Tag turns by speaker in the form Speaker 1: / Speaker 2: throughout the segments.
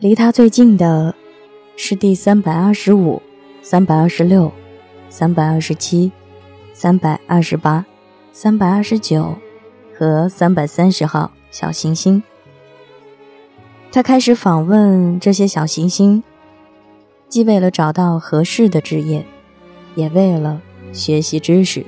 Speaker 1: 离他最近的是第三百二十五、三百二十六、三百二十七、三百二十八、三百二十九和三百三十号小行星。他开始访问这些小行星，既为了找到合适的职业，也为了学习知识。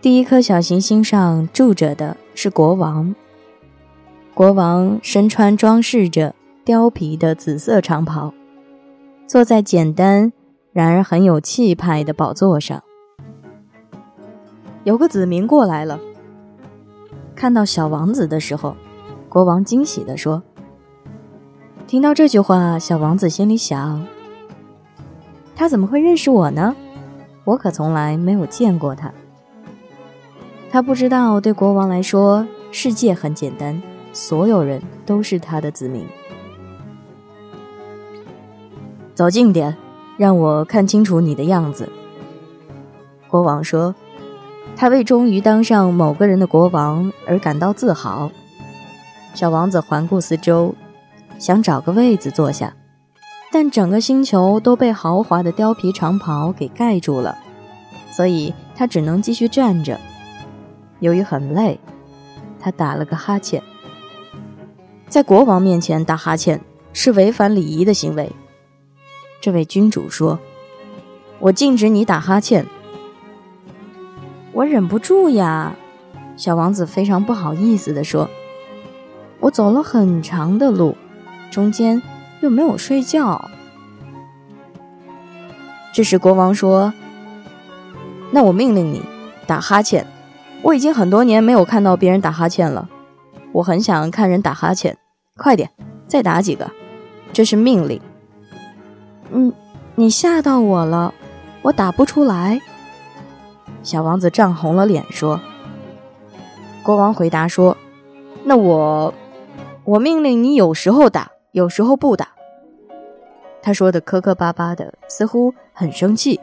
Speaker 1: 第一颗小行星上住着的是国王。国王身穿装饰着貂皮的紫色长袍，坐在简单然而很有气派的宝座上。有个子民过来了。看到小王子的时候，国王惊喜地说：“听到这句话，小王子心里想：他怎么会认识我呢？我可从来没有见过他。他不知道，对国王来说，世界很简单。”所有人都是他的子民。走近点，让我看清楚你的样子。国王说：“他为终于当上某个人的国王而感到自豪。”小王子环顾四周，想找个位子坐下，但整个星球都被豪华的貂皮长袍给盖住了，所以他只能继续站着。由于很累，他打了个哈欠。在国王面前打哈欠是违反礼仪的行为。这位君主说：“我禁止你打哈欠。”我忍不住呀，小王子非常不好意思地说：“我走了很长的路，中间又没有睡觉。”这时国王说：“那我命令你打哈欠。我已经很多年没有看到别人打哈欠了。”我很想看人打哈欠，快点，再打几个，这是命令。嗯，你吓到我了，我打不出来。小王子涨红了脸说。国王回答说：“那我，我命令你有时候打，有时候不打。”他说的磕磕巴巴的，似乎很生气。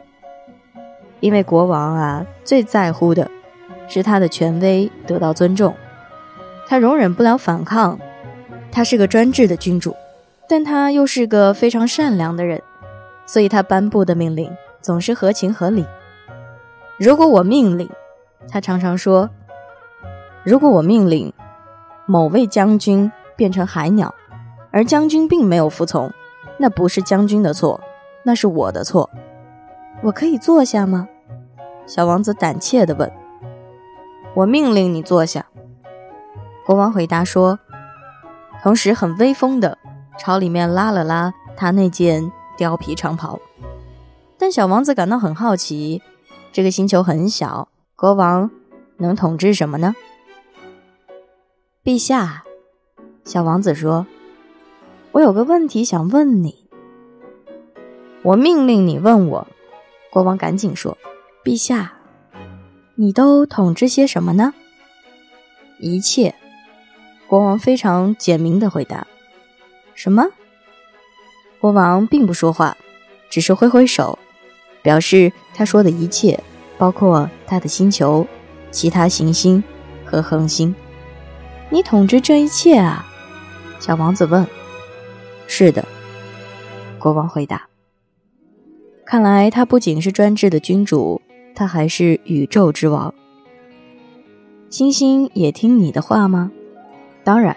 Speaker 1: 因为国王啊，最在乎的是他的权威得到尊重。他容忍不了反抗，他是个专制的君主，但他又是个非常善良的人，所以他颁布的命令总是合情合理。如果我命令，他常常说：“如果我命令某位将军变成海鸟，而将军并没有服从，那不是将军的错，那是我的错。我可以坐下吗？”小王子胆怯地问。“我命令你坐下。”国王回答说，同时很威风的朝里面拉了拉他那件貂皮长袍。但小王子感到很好奇，这个星球很小，国王能统治什么呢？陛下，小王子说：“我有个问题想问你。”我命令你问我。国王赶紧说：“陛下，你都统治些什么呢？”一切。国王非常简明的回答：“什么？”国王并不说话，只是挥挥手，表示他说的一切，包括他的星球、其他行星和恒星。你统治这一切啊？小王子问。“是的。”国王回答。“看来他不仅是专制的君主，他还是宇宙之王。星星也听你的话吗？”当然，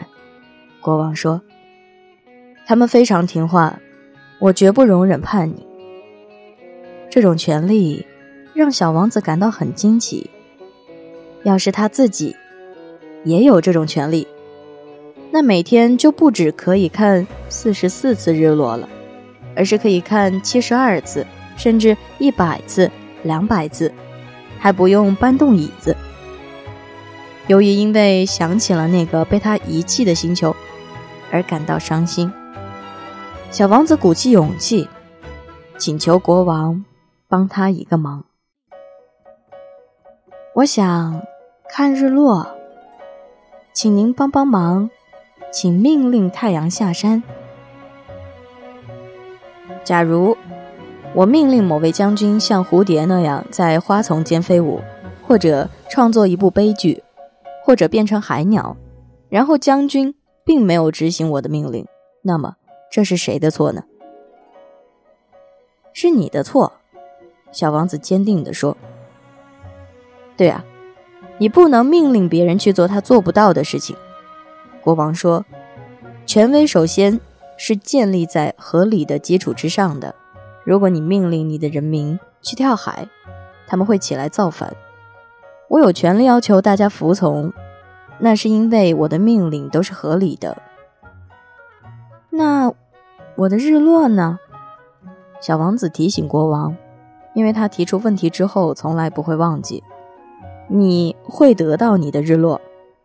Speaker 1: 国王说：“他们非常听话，我绝不容忍叛逆。”这种权利让小王子感到很惊奇。要是他自己也有这种权利，那每天就不止可以看四十四次日落了，而是可以看七十二次，甚至一百次、两百次，还不用搬动椅子。由于因为想起了那个被他遗弃的星球而感到伤心，小王子鼓起勇气，请求国王帮他一个忙。我想看日落，请您帮帮忙，请命令太阳下山。假如我命令某位将军像蝴蝶那样在花丛间飞舞，或者创作一部悲剧。或者变成海鸟，然后将军并没有执行我的命令，那么这是谁的错呢？是你的错。小王子坚定地说：“对啊，你不能命令别人去做他做不到的事情。”国王说：“权威首先是建立在合理的基础之上的。如果你命令你的人民去跳海，他们会起来造反。我有权利要求大家服从，那是因为我的命令都是合理的。那我的日落呢？”小王子提醒国王。因为他提出问题之后，从来不会忘记。你会得到你的日落，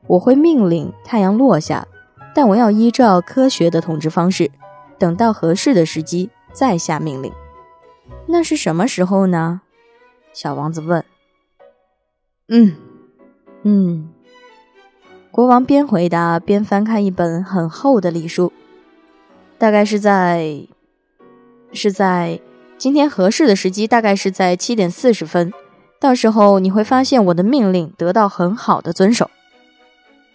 Speaker 1: 我会命令太阳落下，但我要依照科学的统治方式，等到合适的时机再下命令。那是什么时候呢？小王子问。嗯，嗯。国王边回答边翻开一本很厚的礼书，大概是在，是在。今天合适的时机大概是在七点四十分，到时候你会发现我的命令得到很好的遵守。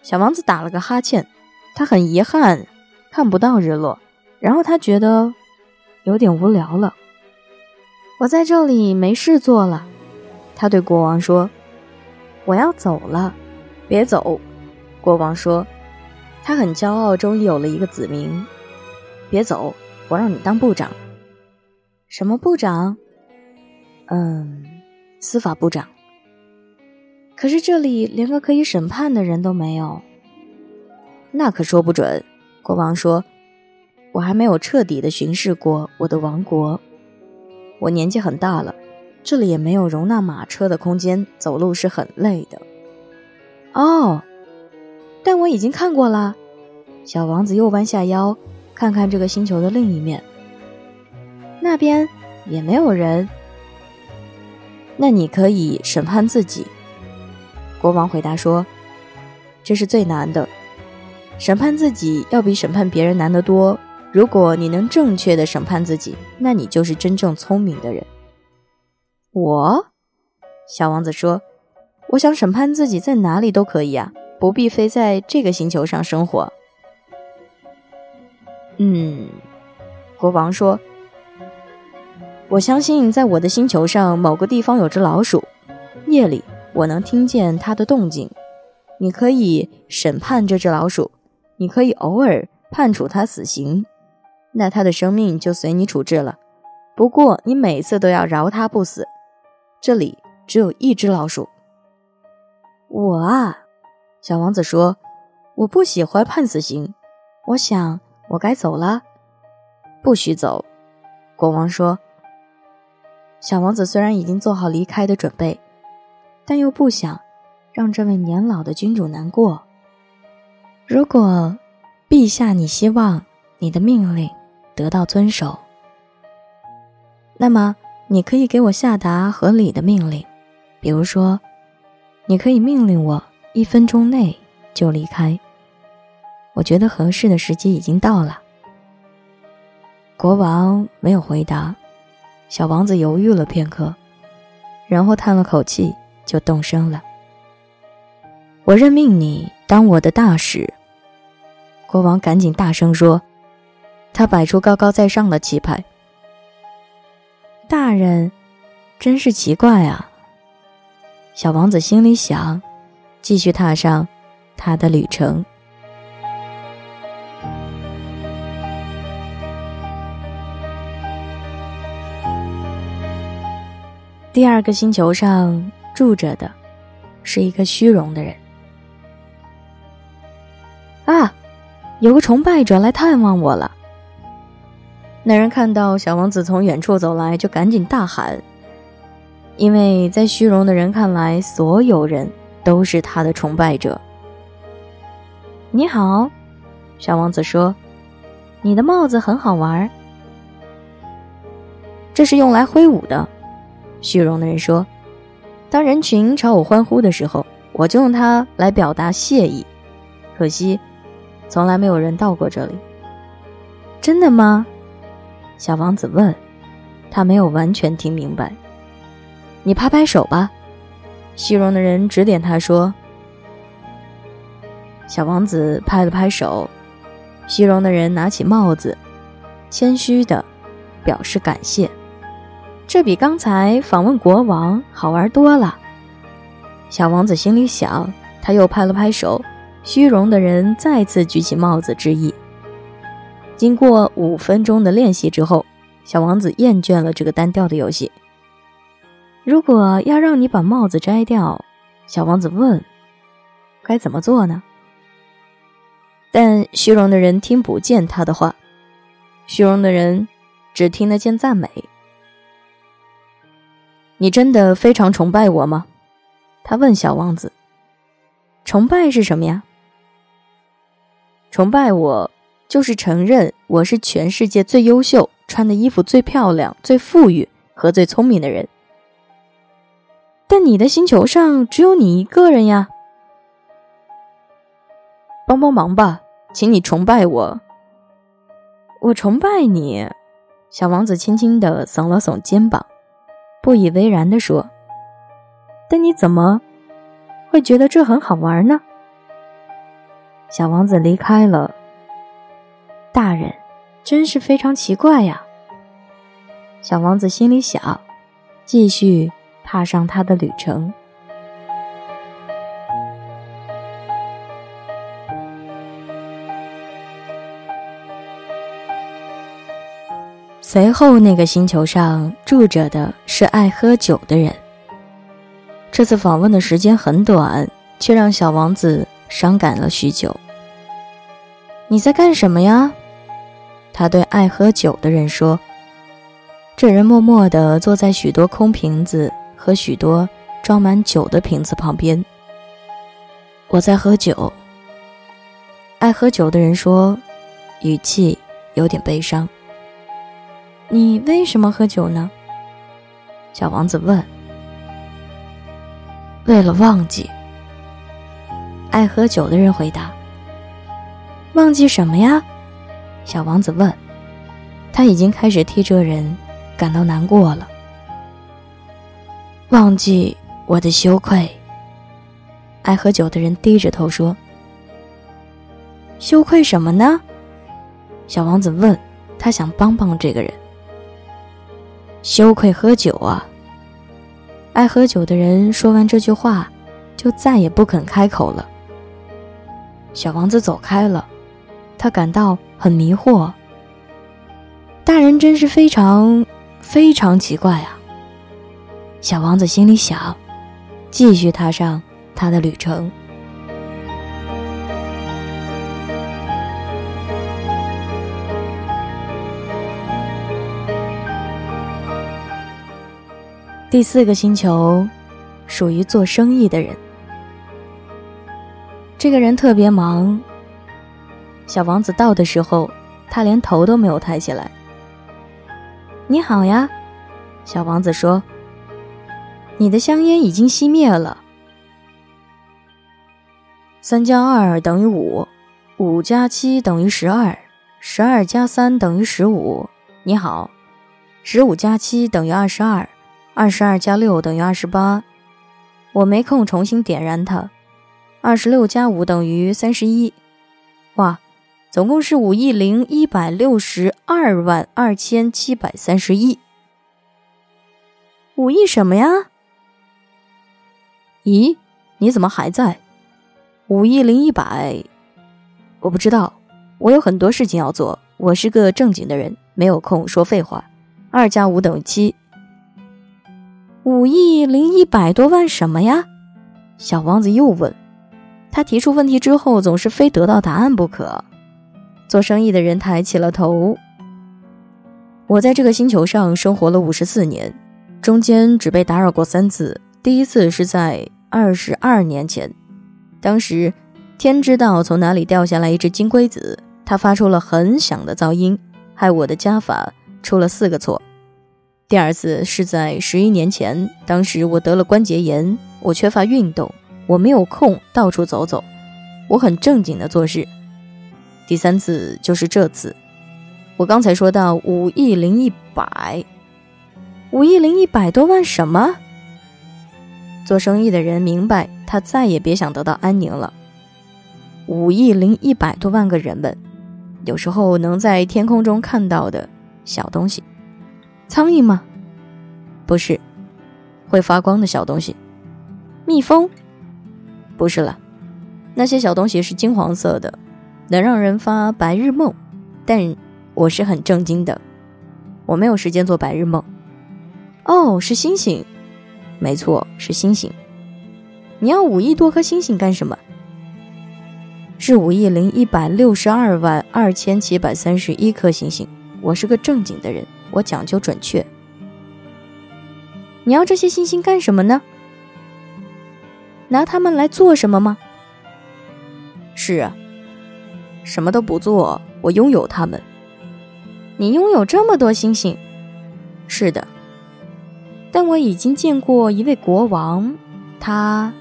Speaker 1: 小王子打了个哈欠，他很遗憾看不到日落，然后他觉得有点无聊了。我在这里没事做了，他对国王说：“我要走了。”别走，国王说，他很骄傲，终于有了一个子民。别走，我让你当部长。什么部长？嗯，司法部长。可是这里连个可以审判的人都没有。那可说不准。国王说：“我还没有彻底的巡视过我的王国。我年纪很大了，这里也没有容纳马车的空间，走路是很累的。”哦，但我已经看过了。小王子又弯下腰，看看这个星球的另一面。那边也没有人，那你可以审判自己。国王回答说：“这是最难的，审判自己要比审判别人难得多。如果你能正确的审判自己，那你就是真正聪明的人。”我，小王子说：“我想审判自己在哪里都可以啊，不必非在这个星球上生活。”嗯，国王说。我相信，在我的星球上某个地方有只老鼠。夜里，我能听见它的动静。你可以审判这只老鼠，你可以偶尔判处它死刑，那它的生命就随你处置了。不过，你每次都要饶它不死。这里只有一只老鼠。我啊，小王子说：“我不喜欢判死刑。我想，我该走了。”不许走，国王说。小王子虽然已经做好离开的准备，但又不想让这位年老的君主难过。如果陛下你希望你的命令得到遵守，那么你可以给我下达合理的命令，比如说，你可以命令我一分钟内就离开。我觉得合适的时机已经到了。国王没有回答。小王子犹豫了片刻，然后叹了口气，就动身了。我任命你当我的大使。国王赶紧大声说，他摆出高高在上的气派。大人，真是奇怪啊！小王子心里想，继续踏上他的旅程。第二个星球上住着的，是一个虚荣的人。啊，有个崇拜者来探望我了。那人看到小王子从远处走来，就赶紧大喊，因为在虚荣的人看来，所有人都是他的崇拜者。你好，小王子说：“你的帽子很好玩，这是用来挥舞的。”虚荣的人说：“当人群朝我欢呼的时候，我就用它来表达谢意。可惜，从来没有人到过这里。”真的吗？小王子问。他没有完全听明白。你拍拍手吧。虚荣的人指点他说。小王子拍了拍手，虚荣的人拿起帽子，谦虚的表示感谢。这比刚才访问国王好玩多了。小王子心里想，他又拍了拍手。虚荣的人再次举起帽子致意。经过五分钟的练习之后，小王子厌倦了这个单调的游戏。如果要让你把帽子摘掉，小王子问：“该怎么做呢？”但虚荣的人听不见他的话，虚荣的人只听得见赞美。你真的非常崇拜我吗？他问小王子。崇拜是什么呀？崇拜我，就是承认我是全世界最优秀、穿的衣服最漂亮、最富裕和最聪明的人。但你的星球上只有你一个人呀！帮帮忙吧，请你崇拜我。我崇拜你，小王子轻轻的耸了耸肩膀，不以为然地说：“但你怎么会觉得这很好玩呢？”小王子离开了。大人，真是非常奇怪呀。小王子心里想，继续踏上他的旅程。随后，那个星球上住着的是爱喝酒的人。这次访问的时间很短，却让小王子伤感了许久。你在干什么呀？他对爱喝酒的人说。这人默默地坐在许多空瓶子和许多装满酒的瓶子旁边。我在喝酒。爱喝酒的人说，语气有点悲伤。你为什么喝酒呢？小王子问。为了忘记。爱喝酒的人回答。忘记什么呀？小王子问。他已经开始替这人感到难过了。忘记我的羞愧。爱喝酒的人低着头说：“羞愧什么呢？”小王子问。他想帮帮这个人。羞愧喝酒啊！爱喝酒的人说完这句话，就再也不肯开口了。小王子走开了。他感到很迷惑。大人真是非常非常奇怪啊！小王子心里想，继续踏上他的旅程。第四个星球属于做生意的人。这个人特别忙。小王子到的时候，他连头都没有抬起来。“你好呀，”小王子说，“你的香烟已经熄灭了。”三加二等于五，五加七等于十二，十二加三等于十五。你好，十五加七等于二十二，二十二加六等于二十八。我没空重新点燃它。二十六加五等于三十一。哇！总共是五亿零一百六十二万二千七百三十一。五亿什么呀？咦，你怎么还在？五亿零一百，我不知道，我有很多事情要做，我是个正经的人，没有空说废话。二加五等于七。五亿零一百多万什么呀？小王子又问。他提出问题之后，总是非得到答案不可。做生意的人抬起了头。我在这个星球上生活了五十四年，中间只被打扰过三次。第一次是在二十二年前，当时天知道从哪里掉下来一只金龟子，它发出了很响的噪音，害我的加法出了四个错。第二次是在十一年前，当时我得了关节炎，我缺乏运动，我没有空到处走走，我很正经的做事。第三次就是这次，我刚才说到五亿零一百，五亿零一百多万什么？做生意的人明白，他再也别想得到安宁了。五亿零一百多万个人们，有时候能在天空中看到的小东西。苍蝇吗？不是，会发光的小东西。蜜蜂？不是了，那些小东西是金黄色的，能让人发白日梦。但我是很正经的，我没有时间做白日梦。哦，是星星，没错，是星星。你要五亿多颗星星干什么？是五亿零一百六十二万二千七百三十一颗星星。我是个正经的人，我讲究准确。你要这些星星干什么呢？拿它们来做什么吗？是啊，什么都不做，我拥有它们。你拥有这么多星星？是的，但我已经见过一位国王，他。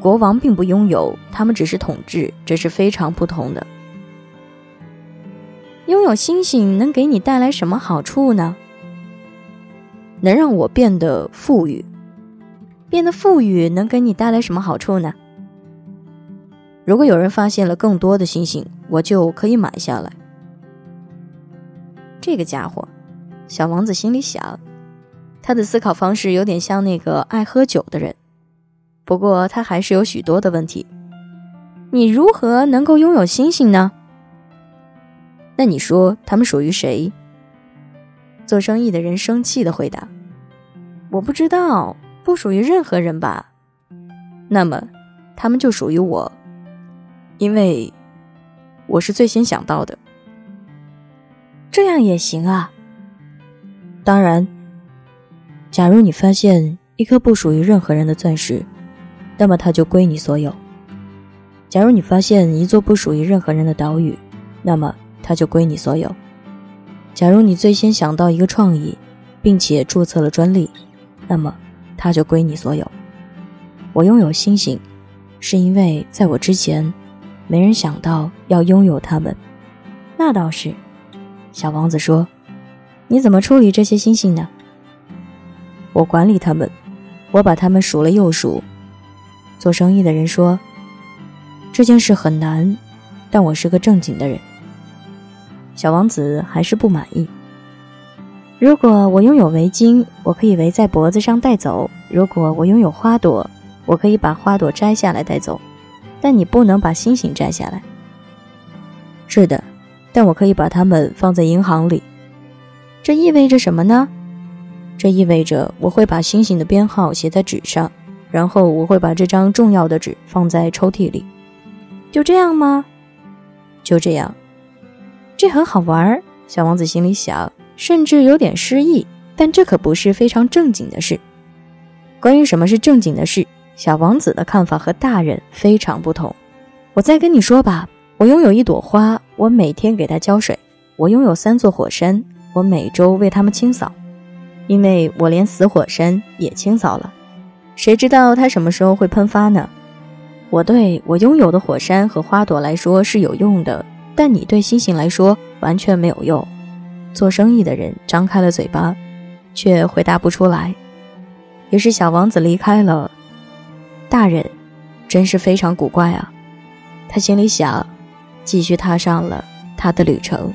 Speaker 1: 国王并不拥有，他们只是统治，这是非常不同的。拥有星星能给你带来什么好处呢？能让我变得富裕。变得富裕能给你带来什么好处呢？如果有人发现了更多的星星，我就可以买下来。这个家伙，小王子心里想，他的思考方式有点像那个爱喝酒的人。不过他还是有许多的问题。你如何能够拥有星星呢？那你说他们属于谁？做生意的人生气的回答：“我不知道，不属于任何人吧？那么，他们就属于我，因为我是最先想到的。这样也行啊。当然，假如你发现一颗不属于任何人的钻石。”那么它就归你所有。假如你发现一座不属于任何人的岛屿，那么它就归你所有。假如你最先想到一个创意，并且注册了专利，那么它就归你所有。我拥有星星，是因为在我之前，没人想到要拥有它们。那倒是，小王子说：“你怎么处理这些星星呢？”我管理它们，我把它们数了又数。做生意的人说：“这件事很难，但我是个正经的人。”小王子还是不满意。如果我拥有围巾，我可以围在脖子上带走；如果我拥有花朵，我可以把花朵摘下来带走。但你不能把星星摘下来。是的，但我可以把它们放在银行里。这意味着什么呢？这意味着我会把星星的编号写在纸上。然后我会把这张重要的纸放在抽屉里，就这样吗？就这样，这很好玩。小王子心里想，甚至有点失意。但这可不是非常正经的事。关于什么是正经的事，小王子的看法和大人非常不同。我再跟你说吧，我拥有一朵花，我每天给它浇水；我拥有三座火山，我每周为它们清扫，因为我连死火山也清扫了。谁知道它什么时候会喷发呢？我对我拥有的火山和花朵来说是有用的，但你对星星来说完全没有用。做生意的人张开了嘴巴，却回答不出来。于是小王子离开了。大人，真是非常古怪啊！他心里想，继续踏上了他的旅程。